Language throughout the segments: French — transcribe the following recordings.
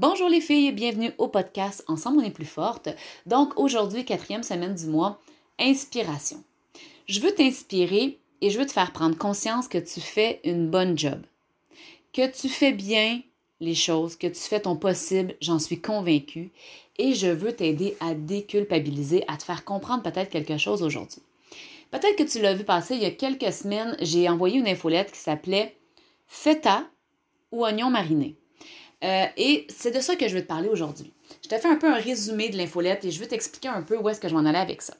Bonjour les filles, bienvenue au podcast Ensemble on est plus forte. Donc aujourd'hui, quatrième semaine du mois, inspiration. Je veux t'inspirer et je veux te faire prendre conscience que tu fais une bonne job, que tu fais bien les choses, que tu fais ton possible, j'en suis convaincue, et je veux t'aider à déculpabiliser, à te faire comprendre peut-être quelque chose aujourd'hui. Peut-être que tu l'as vu passer il y a quelques semaines, j'ai envoyé une infolette qui s'appelait Feta ou oignon mariné. Euh, et c'est de ça que je vais te parler aujourd'hui. Je t'ai fait un peu un résumé de l'infolette et je vais t'expliquer un peu où est-ce que je m'en allais avec ça.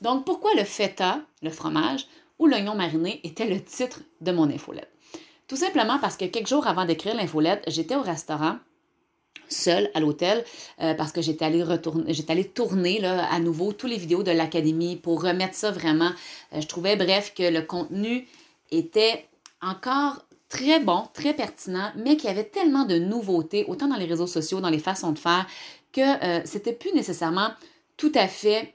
Donc, pourquoi le feta, le fromage, ou l'oignon mariné était le titre de mon infolette? Tout simplement parce que quelques jours avant d'écrire l'infolette, j'étais au restaurant seule à l'hôtel euh, parce que j'étais allée retourner, j'étais allée tourner à nouveau tous les vidéos de l'académie pour remettre ça vraiment. Euh, je trouvais bref que le contenu était encore très bon, très pertinent, mais qu'il y avait tellement de nouveautés, autant dans les réseaux sociaux, dans les façons de faire, que euh, c'était plus nécessairement tout à fait,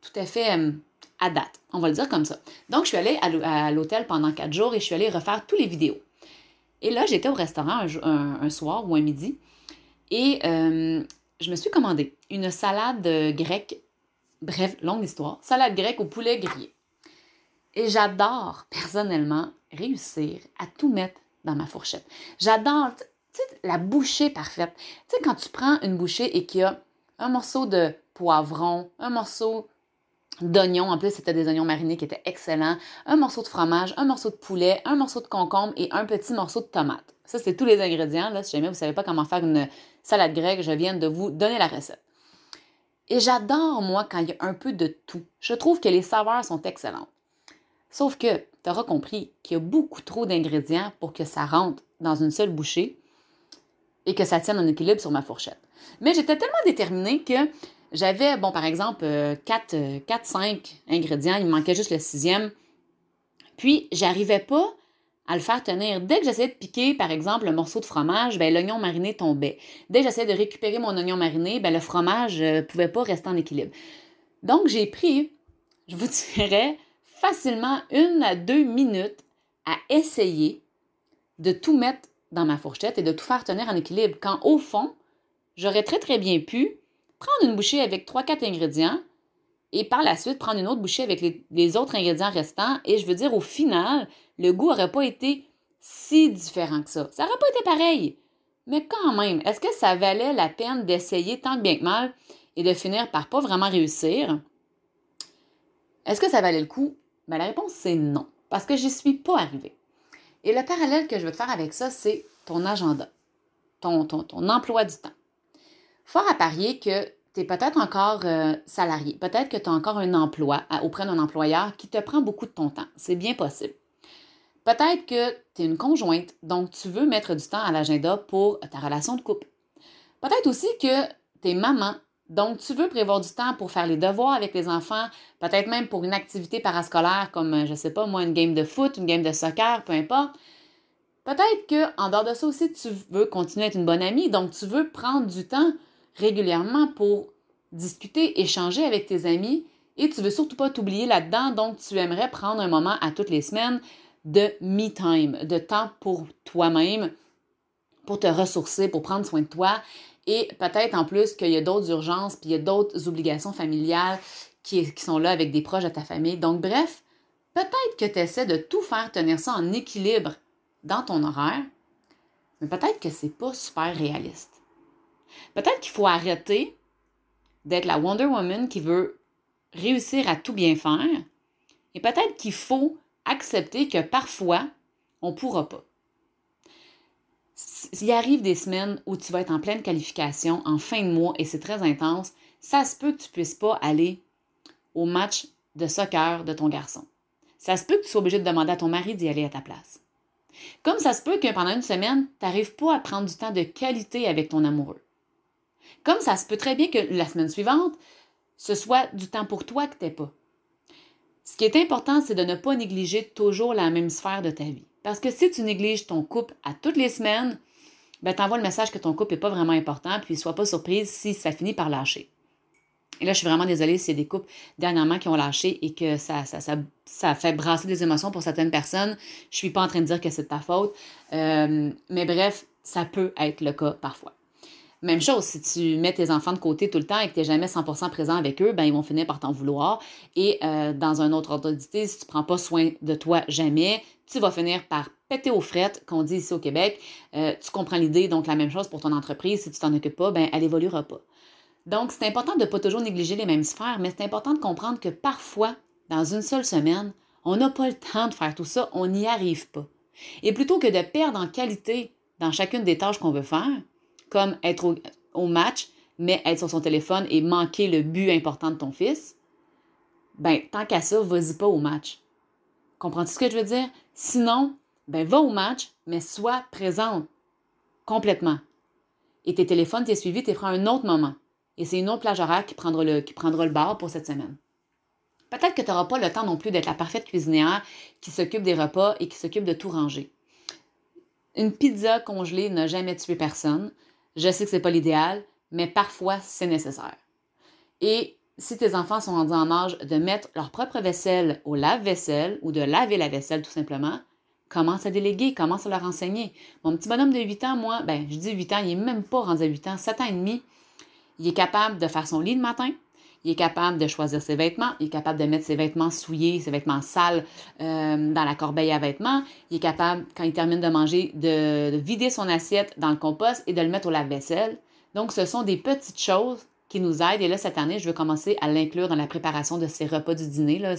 tout à fait euh, à date. On va le dire comme ça. Donc, je suis allée à l'hôtel pendant quatre jours et je suis allée refaire tous les vidéos. Et là, j'étais au restaurant un, soir ou un midi et euh, je me suis commandé une salade grecque, bref, longue histoire, salade grecque au poulet grillé. Et j'adore personnellement réussir à tout mettre dans ma fourchette. J'adore la bouchée parfaite. Tu sais, quand tu prends une bouchée et qu'il y a un morceau de poivron, un morceau d'oignon, en plus c'était des oignons marinés qui étaient excellents, un morceau de fromage, un morceau de poulet, un morceau de concombre et un petit morceau de tomate. Ça, c'est tous les ingrédients. Là. Si jamais vous ne savez pas comment faire une salade grecque, je viens de vous donner la recette. Et j'adore, moi, quand il y a un peu de tout. Je trouve que les saveurs sont excellentes. Sauf que tu auras compris qu'il y a beaucoup trop d'ingrédients pour que ça rentre dans une seule bouchée et que ça tienne en équilibre sur ma fourchette. Mais j'étais tellement déterminée que j'avais, bon, par exemple, 4, euh, 5 euh, ingrédients, il me manquait juste le sixième. Puis, j'arrivais pas à le faire tenir. Dès que j'essayais de piquer, par exemple, le morceau de fromage, ben, l'oignon mariné tombait. Dès que j'essayais de récupérer mon oignon mariné, ben, le fromage ne euh, pouvait pas rester en équilibre. Donc, j'ai pris, je vous dirais, facilement une à deux minutes à essayer de tout mettre dans ma fourchette et de tout faire tenir en équilibre. Quand au fond, j'aurais très très bien pu prendre une bouchée avec trois, quatre ingrédients et par la suite prendre une autre bouchée avec les, autres ingrédients restants. Et je veux dire, au final, le goût n'aurait pas été si différent que ça. Ça n'aurait pas été pareil. Mais quand même, est-ce que ça valait la peine d'essayer tant bien que mal et de finir par pas vraiment réussir? Est-ce que ça valait le coup? Ben, la réponse, c'est non, parce que j'y suis pas arrivée. Et le parallèle que je veux te faire avec ça, c'est ton agenda, ton, ton, emploi du temps. Fort à parier que tu es peut-être encore euh, salarié, peut-être que tu as encore un emploi auprès d'un employeur qui te prend beaucoup de ton temps. C'est bien possible. Peut-être que tu es une conjointe, donc tu veux mettre du temps à l'agenda pour ta relation de couple. Peut-être aussi que tu es maman donc, tu veux prévoir du temps pour faire les devoirs avec les enfants, peut-être même pour une activité parascolaire comme, euh, je ne sais pas, moi, une game de foot, une game de soccer, peu importe. Peut-être qu'en dehors de ça aussi, tu veux continuer à être une bonne amie, donc tu veux prendre du temps régulièrement pour discuter, échanger avec tes amis et tu veux surtout pas t'oublier là-dedans, donc tu aimerais prendre un moment à toutes les semaines de me time, de temps pour toi-même, pour te ressourcer, pour prendre soin de toi et peut-être en plus qu'il y a d'autres urgences, puis il y a d'autres obligations familiales qui, sont là avec des proches de ta famille. Donc, bref, peut-être que tu essaies de tout faire tenir ça en équilibre dans ton horaire, mais peut-être que c'est pas super réaliste. Peut-être qu'il faut arrêter d'être la Wonder Woman qui veut réussir à tout bien faire, et peut-être qu'il faut accepter que parfois, on ne pourra pas. S'il arrive des semaines où tu vas être en pleine qualification, en fin de mois, et c'est très intense, ça se peut que tu ne puisses pas aller au match de soccer de ton garçon. Ça se peut que tu sois obligé de demander à ton mari d'y aller à ta place. Comme ça se peut que pendant une semaine, tu n'arrives pas à prendre du temps de qualité avec ton amoureux. Comme ça se peut très bien que la semaine suivante, ce soit du temps pour toi que tu n'es pas. Ce qui est important, c'est de ne pas négliger toujours la même sphère de ta vie. Parce que si tu négliges ton couple à toutes les semaines, ben, t'envoies le message que ton couple n'est pas vraiment important, puis sois pas surprise si ça finit par lâcher. Et là, je suis vraiment désolée s'il y a des couples dernièrement qui ont lâché et que ça, ça, ça, ça, fait brasser des émotions pour certaines personnes. Je suis pas en train de dire que c'est de ta faute. Euh, mais bref, ça peut être le cas parfois. Même chose, si tu mets tes enfants de côté tout le temps et que tu n'es jamais 100% présent avec eux, ben ils vont finir par t'en vouloir. Et euh, dans un autre ordre d'idée, si tu ne prends pas soin de toi jamais, tu vas finir par péter aux frettes, qu'on dit ici au Québec. Euh, tu comprends l'idée, donc la même chose pour ton entreprise. Si tu t'en occupes pas, ben elle évoluera pas. Donc, c'est important de ne pas toujours négliger les mêmes sphères, mais c'est important de comprendre que parfois, dans une seule semaine, on n'a pas le temps de faire tout ça, on n'y arrive pas. Et plutôt que de perdre en qualité dans chacune des tâches qu'on veut faire, comme être au, match, mais être sur son téléphone et manquer le but important de ton fils, ben, tant qu'à ça, vas-y pas au match. Comprends-tu ce que je veux dire? Sinon, ben, va au match, mais sois présente complètement. Et tes téléphones, tes suivis, tu prends un autre moment. Et c'est une autre plage horaire qui prendra le, qui prendra le bar pour cette semaine. Peut-être que tu n'auras pas le temps non plus d'être la parfaite cuisinière qui s'occupe des repas et qui s'occupe de tout ranger. Une pizza congelée n'a jamais tué personne. Je sais que ce n'est pas l'idéal, mais parfois c'est nécessaire. Et si tes enfants sont rendus en âge de mettre leur propre vaisselle au lave-vaisselle ou de laver la vaisselle tout simplement, commence à déléguer, commence à leur enseigner. Mon petit bonhomme de 8 ans, moi, ben, je dis 8 ans, il n'est même pas rendu à 8 ans, 7 ans et demi, il est capable de faire son lit le matin, il est capable de choisir ses vêtements, il est capable de mettre ses vêtements souillés, ses vêtements sales euh, dans la corbeille à vêtements, il est capable, quand il termine de manger, de, vider son assiette dans le compost et de le mettre au lave-vaisselle. Donc, ce sont des petites choses qui nous aident. Et là, cette année, je veux commencer à l'inclure dans la préparation de ces repas du dîner. Là.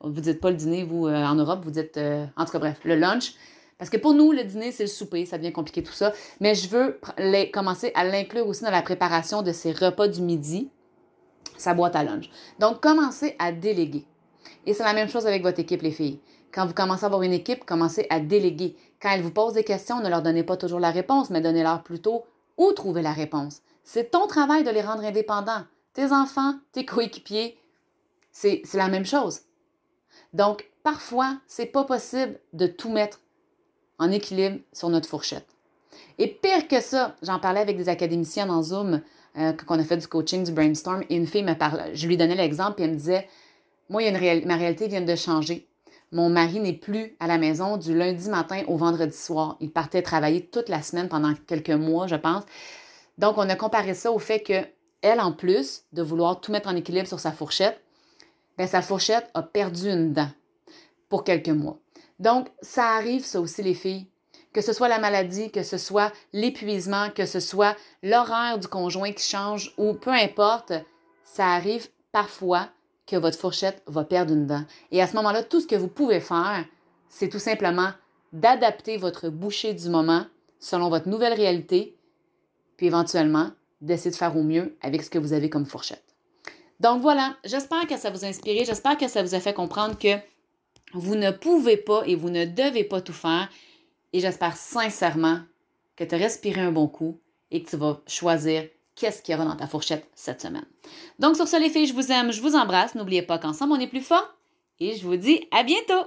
Vous dites pas le dîner, vous, euh, en Europe, vous dites, euh, en tout cas, bref, le lunch. Parce que pour nous, le dîner, c'est le souper, ça devient compliqué tout ça. Mais je veux commencer à l'inclure aussi dans la préparation de ces repas du midi sa boîte à lunch. Donc, commencez à déléguer. Et c'est la même chose avec votre équipe, les filles. Quand vous commencez à avoir une équipe, commencez à déléguer. Quand elles vous posent des questions, ne leur donnez pas toujours la réponse, mais donnez-leur plutôt où trouver la réponse. C'est ton travail de les rendre indépendants. Tes enfants, tes coéquipiers, c'est la même chose. Donc, parfois, c'est pas possible de tout mettre en équilibre sur notre fourchette. Et pire que ça, j'en parlais avec des académiciens en Zoom euh, quand on a fait du coaching, du brainstorm, et une fille me parlait, je lui donnais l'exemple, et elle me disait, moi, ma réalité vient de changer. Mon mari n'est plus à la maison du lundi matin au vendredi soir. Il partait travailler toute la semaine pendant quelques mois, je pense. Donc, on a comparé ça au fait que elle, en plus de vouloir tout mettre en équilibre sur sa fourchette, bien, sa fourchette a perdu une dent pour quelques mois. Donc, ça arrive, ça aussi, les filles que ce soit la maladie, que ce soit l'épuisement, que ce soit l'horaire du conjoint qui change ou peu importe, ça arrive parfois que votre fourchette va perdre une dent. Et à ce moment-là, tout ce que vous pouvez faire, c'est tout simplement d'adapter votre bouchée du moment selon votre nouvelle réalité, puis éventuellement d'essayer de faire au mieux avec ce que vous avez comme fourchette. Donc voilà, j'espère que ça vous a inspiré, j'espère que ça vous a fait comprendre que vous ne pouvez pas et vous ne devez pas tout faire, et j'espère sincèrement que tu as respiré un bon coup et que tu vas choisir qu'est-ce qu'il y aura dans ta fourchette cette semaine. Donc sur ce les filles, je vous aime, je vous embrasse. N'oubliez pas qu'ensemble on est plus fort et je vous dis à bientôt.